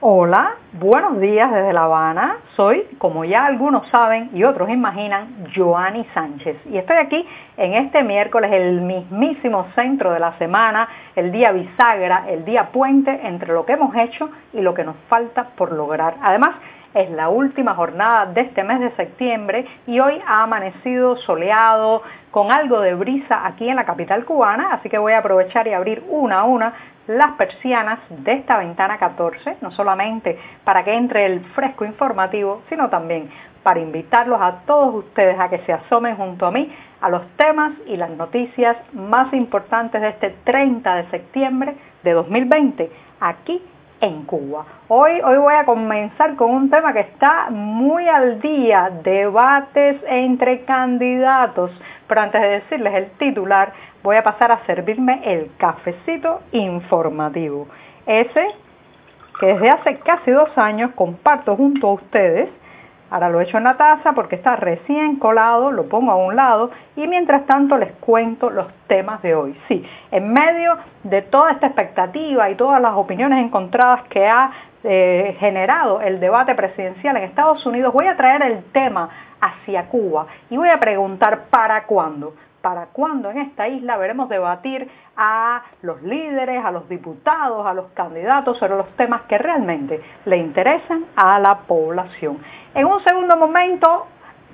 Hola, buenos días desde La Habana. Soy, como ya algunos saben y otros imaginan, Joanny Sánchez. Y estoy aquí en este miércoles, el mismísimo centro de la semana, el día bisagra, el día puente entre lo que hemos hecho y lo que nos falta por lograr. Además, es la última jornada de este mes de septiembre y hoy ha amanecido soleado, con algo de brisa aquí en la capital cubana, así que voy a aprovechar y abrir una a una las persianas de esta ventana 14, no solamente para que entre el fresco informativo, sino también para invitarlos a todos ustedes a que se asomen junto a mí a los temas y las noticias más importantes de este 30 de septiembre de 2020 aquí en Cuba. Hoy, hoy voy a comenzar con un tema que está muy al día, debates entre candidatos. Pero antes de decirles el titular, voy a pasar a servirme el cafecito informativo. Ese que desde hace casi dos años comparto junto a ustedes. Ahora lo echo en la taza porque está recién colado, lo pongo a un lado y mientras tanto les cuento los temas de hoy. Sí, en medio de toda esta expectativa y todas las opiniones encontradas que ha eh, generado el debate presidencial en Estados Unidos, voy a traer el tema hacia Cuba y voy a preguntar para cuándo para cuándo en esta isla veremos debatir a los líderes, a los diputados, a los candidatos sobre los temas que realmente le interesan a la población. En un segundo momento,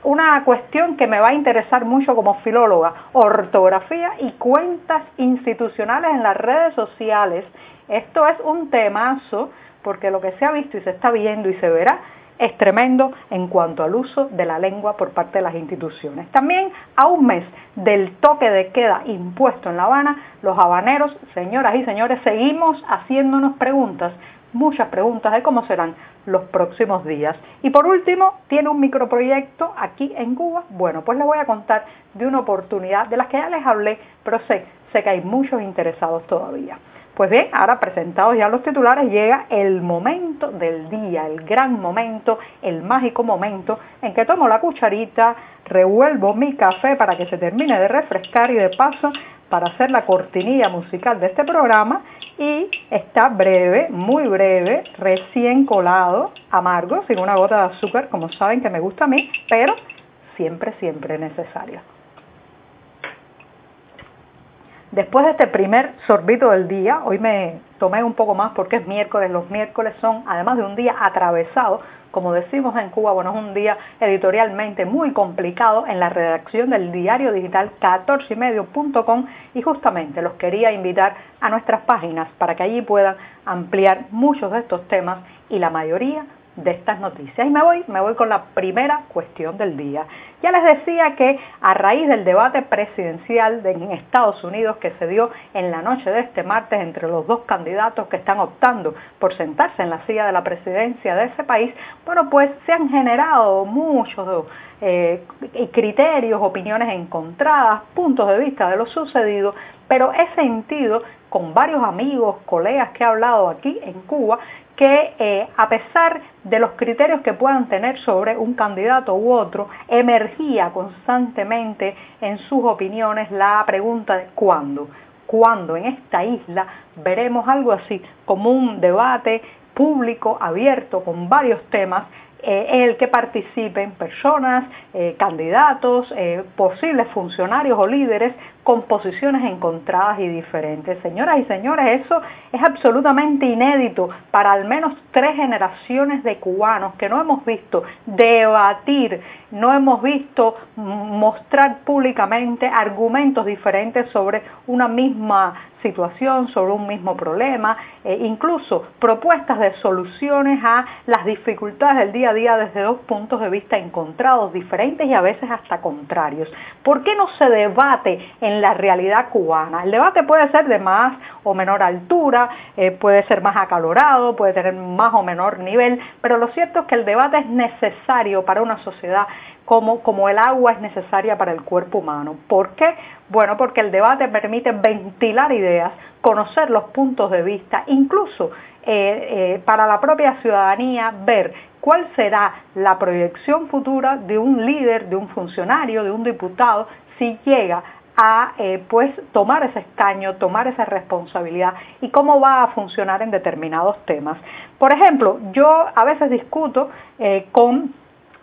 una cuestión que me va a interesar mucho como filóloga, ortografía y cuentas institucionales en las redes sociales. Esto es un temazo porque lo que se ha visto y se está viendo y se verá es tremendo en cuanto al uso de la lengua por parte de las instituciones. También a un mes del toque de queda impuesto en La Habana, los habaneros, señoras y señores, seguimos haciéndonos preguntas, muchas preguntas de cómo serán los próximos días. Y por último, tiene un microproyecto aquí en Cuba. Bueno, pues les voy a contar de una oportunidad de las que ya les hablé, pero sé, sé que hay muchos interesados todavía. Pues bien, ahora presentados ya los titulares, llega el momento del día, el gran momento, el mágico momento en que tomo la cucharita, revuelvo mi café para que se termine de refrescar y de paso para hacer la cortinilla musical de este programa y está breve, muy breve, recién colado, amargo, sin una gota de azúcar, como saben que me gusta a mí, pero siempre, siempre necesario. Después de este primer sorbito del día, hoy me tomé un poco más porque es miércoles, los miércoles son, además de un día atravesado, como decimos en Cuba, bueno, es un día editorialmente muy complicado en la redacción del diario digital 14ymedio.com y justamente los quería invitar a nuestras páginas para que allí puedan ampliar muchos de estos temas y la mayoría de estas noticias. Y me voy, me voy con la primera cuestión del día. Ya les decía que a raíz del debate presidencial en Estados Unidos que se dio en la noche de este martes entre los dos candidatos que están optando por sentarse en la silla de la presidencia de ese país, bueno, pues se han generado muchos eh, criterios, opiniones encontradas, puntos de vista de lo sucedido, pero he sentido con varios amigos, colegas que he hablado aquí en Cuba, que eh, a pesar de los criterios que puedan tener sobre un candidato u otro, emergía constantemente en sus opiniones la pregunta de cuándo, cuándo en esta isla veremos algo así como un debate público, abierto, con varios temas eh, en el que participen personas, eh, candidatos, posibles funcionarios o líderes con posiciones encontradas y diferentes. Señoras y señores, eso es absolutamente inédito para al menos tres generaciones de cubanos que no hemos visto debatir, no hemos visto mostrar públicamente argumentos diferentes sobre una misma situación, sobre un mismo problema, e incluso propuestas de soluciones a las dificultades del día a día desde dos puntos de vista encontrados, diferentes y a veces hasta contrarios. ¿Por qué no se debate en la realidad cubana. El debate puede ser de más o menor altura, eh, puede ser más acalorado, puede tener más o menor nivel, pero lo cierto es que el debate es necesario para una sociedad como, como el agua es necesaria para el cuerpo humano. ¿Por qué? Bueno, porque el debate permite ventilar ideas, conocer los puntos de vista, incluso eh, eh, para la propia ciudadanía ver cuál será la proyección futura de un líder, de un funcionario, de un diputado, si llega a eh, pues tomar ese escaño, tomar esa responsabilidad y cómo va a funcionar en determinados temas. Por ejemplo, yo a veces discuto eh, con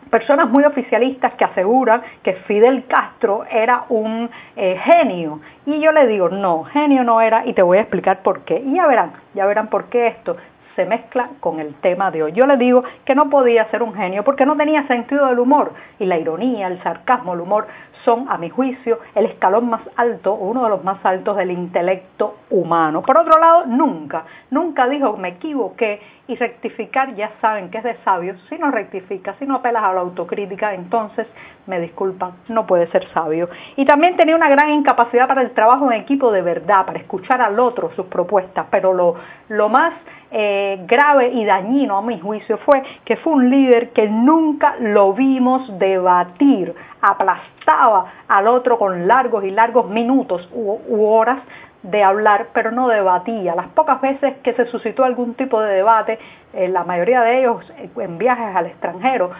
personas muy oficialistas que aseguran que Fidel Castro era un eh, genio. Y yo le digo, no, genio no era y te voy a explicar por qué. Y ya verán, ya verán por qué esto se mezcla con el tema de hoy. Yo le digo que no podía ser un genio porque no tenía sentido del humor y la ironía, el sarcasmo, el humor son, a mi juicio, el escalón más alto uno de los más altos del intelecto humano. Por otro lado, nunca, nunca dijo me equivoqué y rectificar ya saben que es de sabios. Si no rectifica, si no apelas a la autocrítica, entonces me disculpan, no puede ser sabio. Y también tenía una gran incapacidad para el trabajo en equipo de verdad, para escuchar al otro sus propuestas, pero lo, lo más eh, grave y dañino a mi juicio fue que fue un líder que nunca lo vimos debatir, aplastaba al otro con largos y largos minutos u, horas de hablar, pero no debatía. Las pocas veces que se suscitó algún tipo de debate, eh, la mayoría de ellos eh, en viajes al extranjero,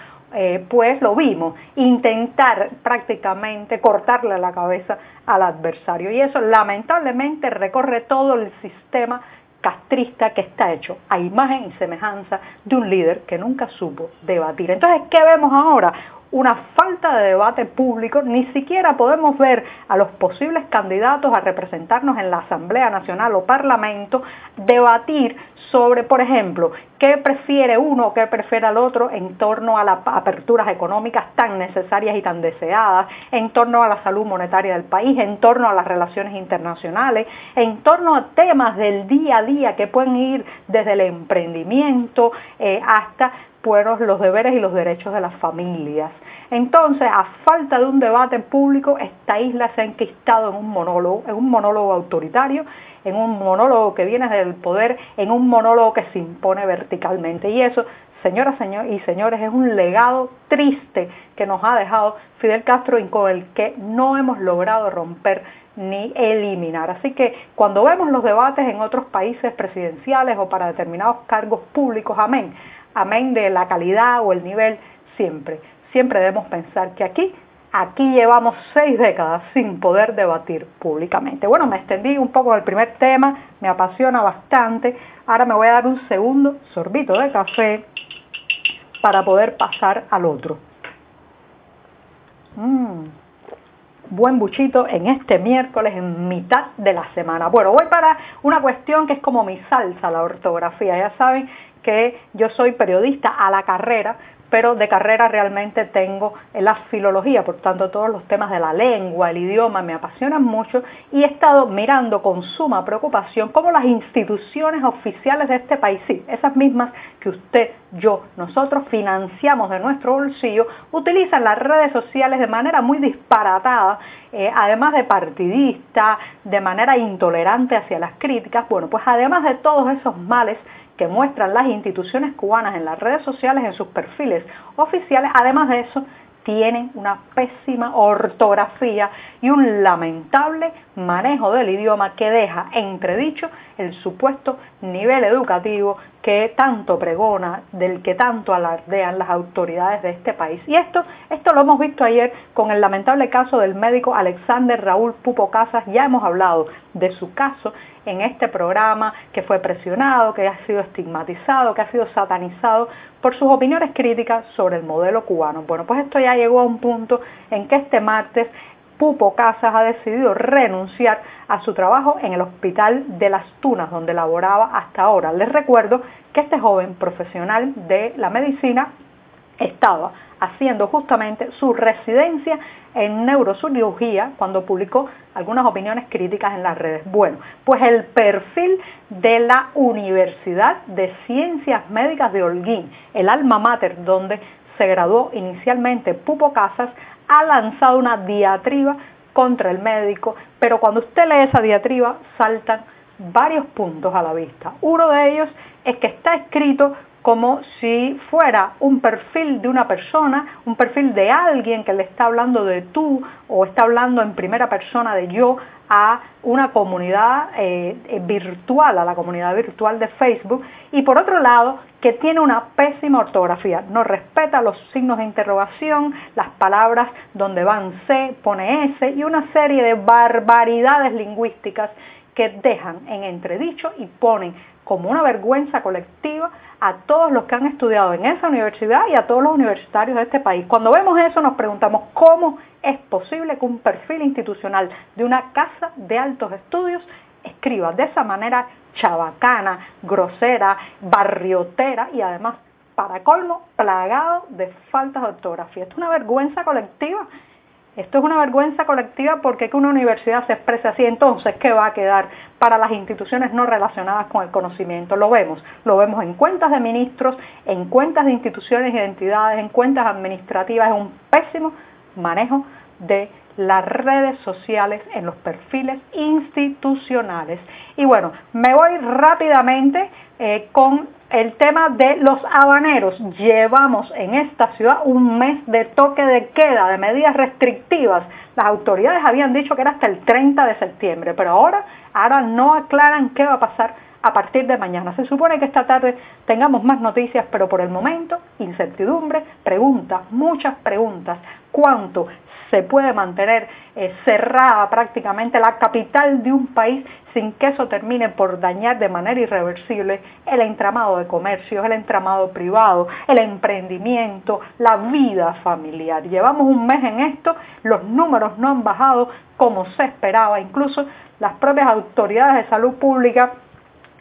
pues lo vimos, intentar prácticamente cortarle la cabeza al adversario. Y eso lamentablemente recorre todo el sistema castrista que está hecho a imagen y semejanza de un líder que nunca supo debatir. Entonces, ¿qué vemos ahora? Una falta de debate público, ni siquiera podemos ver a los posibles candidatos a representarnos en la Asamblea Nacional o Parlamento debatir sobre, por ejemplo, qué prefiere uno o qué prefiere el otro en torno a las aperturas económicas tan necesarias y tan deseadas, en torno a la salud monetaria del país, en torno a las relaciones internacionales, en torno a temas del día a día que pueden ir desde el emprendimiento eh, hasta pues, los deberes y los derechos de las familias. Entonces, a falta de un debate público, esta isla se ha enquistado en un monólogo, en un monólogo autoritario en un monólogo que viene del poder, en un monólogo que se impone verticalmente. Y eso, señoras y señores, es un legado triste que nos ha dejado Fidel Castro y con el que no hemos logrado romper ni eliminar. Así que cuando vemos los debates en otros países presidenciales o para determinados cargos públicos, amén, amén de la calidad o el nivel, siempre, siempre debemos pensar que aquí Aquí llevamos seis décadas sin poder debatir públicamente. Bueno, me extendí un poco el primer tema, me apasiona bastante. Ahora me voy a dar un segundo sorbito de café para poder pasar al otro. Mm, buen buchito en este miércoles, en mitad de la semana. Bueno, voy para una cuestión que es como mi salsa, la ortografía. Ya saben que yo soy periodista a la carrera, pero de carrera realmente tengo la filología, por tanto todos los temas de la lengua, el idioma me apasionan mucho y he estado mirando con suma preocupación cómo las instituciones oficiales de este país, sí, esas mismas que usted, yo, nosotros financiamos de nuestro bolsillo, utilizan las redes sociales de manera muy disparatada, eh, además de partidista, de manera intolerante hacia las críticas, bueno, pues además de todos esos males, que muestran las instituciones cubanas en las redes sociales, en sus perfiles oficiales. Además de eso, tienen una pésima ortografía y un lamentable manejo del idioma que deja entredicho el supuesto nivel educativo que tanto pregona, del que tanto alardean las autoridades de este país. Y esto, esto lo hemos visto ayer con el lamentable caso del médico Alexander Raúl Pupo Casas, ya hemos hablado de su caso en este programa, que fue presionado, que ha sido estigmatizado, que ha sido satanizado por sus opiniones críticas sobre el modelo cubano. Bueno, pues esto ya llegó a un punto en que este martes Pupo Casas ha decidido renunciar a su trabajo en el Hospital de las Tunas, donde laboraba hasta ahora. Les recuerdo que este joven profesional de la medicina estaba haciendo justamente su residencia en neurocirugía cuando publicó algunas opiniones críticas en las redes. Bueno, pues el perfil de la Universidad de Ciencias Médicas de Holguín, el alma mater donde se graduó inicialmente Pupo Casas, ha lanzado una diatriba contra el médico, pero cuando usted lee esa diatriba saltan varios puntos a la vista. Uno de ellos es que está escrito como si fuera un perfil de una persona, un perfil de alguien que le está hablando de tú o está hablando en primera persona de yo a una comunidad eh, virtual, a la comunidad virtual de Facebook, y por otro lado, que tiene una pésima ortografía, no respeta los signos de interrogación, las palabras donde van C, pone S, y una serie de barbaridades lingüísticas que dejan en entredicho y ponen como una vergüenza colectiva a todos los que han estudiado en esa universidad y a todos los universitarios de este país. Cuando vemos eso nos preguntamos cómo es posible que un perfil institucional de una casa de altos estudios escriba de esa manera chabacana, grosera, barriotera y además, para colmo, plagado de faltas de ortografía. Es una vergüenza colectiva esto es una vergüenza colectiva porque que una universidad se exprese así, entonces, ¿qué va a quedar para las instituciones no relacionadas con el conocimiento? Lo vemos, lo vemos en cuentas de ministros, en cuentas de instituciones y entidades, en cuentas administrativas, es un pésimo manejo de las redes sociales en los perfiles institucionales. Y bueno, me voy rápidamente eh, con el tema de los habaneros. Llevamos en esta ciudad un mes de toque de queda, de medidas restrictivas. Las autoridades habían dicho que era hasta el 30 de septiembre, pero ahora, ahora no aclaran qué va a pasar a partir de mañana. Se supone que esta tarde tengamos más noticias, pero por el momento, incertidumbre, preguntas, muchas preguntas. ¿Cuánto se puede mantener eh, cerrada prácticamente la capital de un país sin que eso termine por dañar de manera irreversible el entramado de comercios, el entramado privado, el emprendimiento, la vida familiar. Llevamos un mes en esto, los números no han bajado como se esperaba, incluso las propias autoridades de salud pública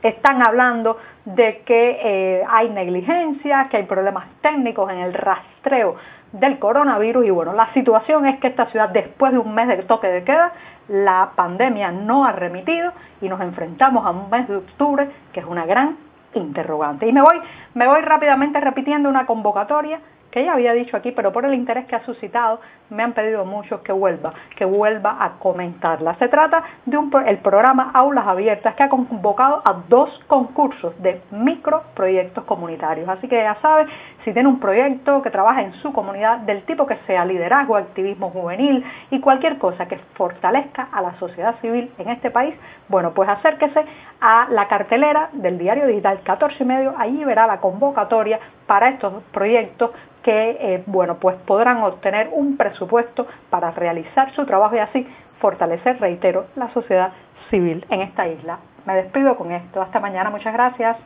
están hablando de que eh, hay negligencia, que hay problemas técnicos en el rastreo del coronavirus y bueno, la situación es que esta ciudad después de un mes de toque de queda, la pandemia no ha remitido y nos enfrentamos a un mes de octubre que es una gran interrogante. Y me voy, me voy rápidamente repitiendo una convocatoria que ya había dicho aquí, pero por el interés que ha suscitado, me han pedido muchos que vuelva, que vuelva a comentarla. Se trata de un, el programa Aulas Abiertas que ha convocado a dos concursos de microproyectos comunitarios. Así que ya sabe, si tiene un proyecto que trabaja en su comunidad del tipo que sea liderazgo, activismo juvenil y cualquier cosa que fortalezca a la sociedad civil en este país, bueno, pues acérquese a la cartelera del diario digital 14 y medio, allí verá la convocatoria para estos proyectos que eh, bueno, pues podrán obtener un presupuesto para realizar su trabajo y así fortalecer, reitero, la sociedad civil en esta isla. Me despido con esto. Hasta mañana. Muchas gracias.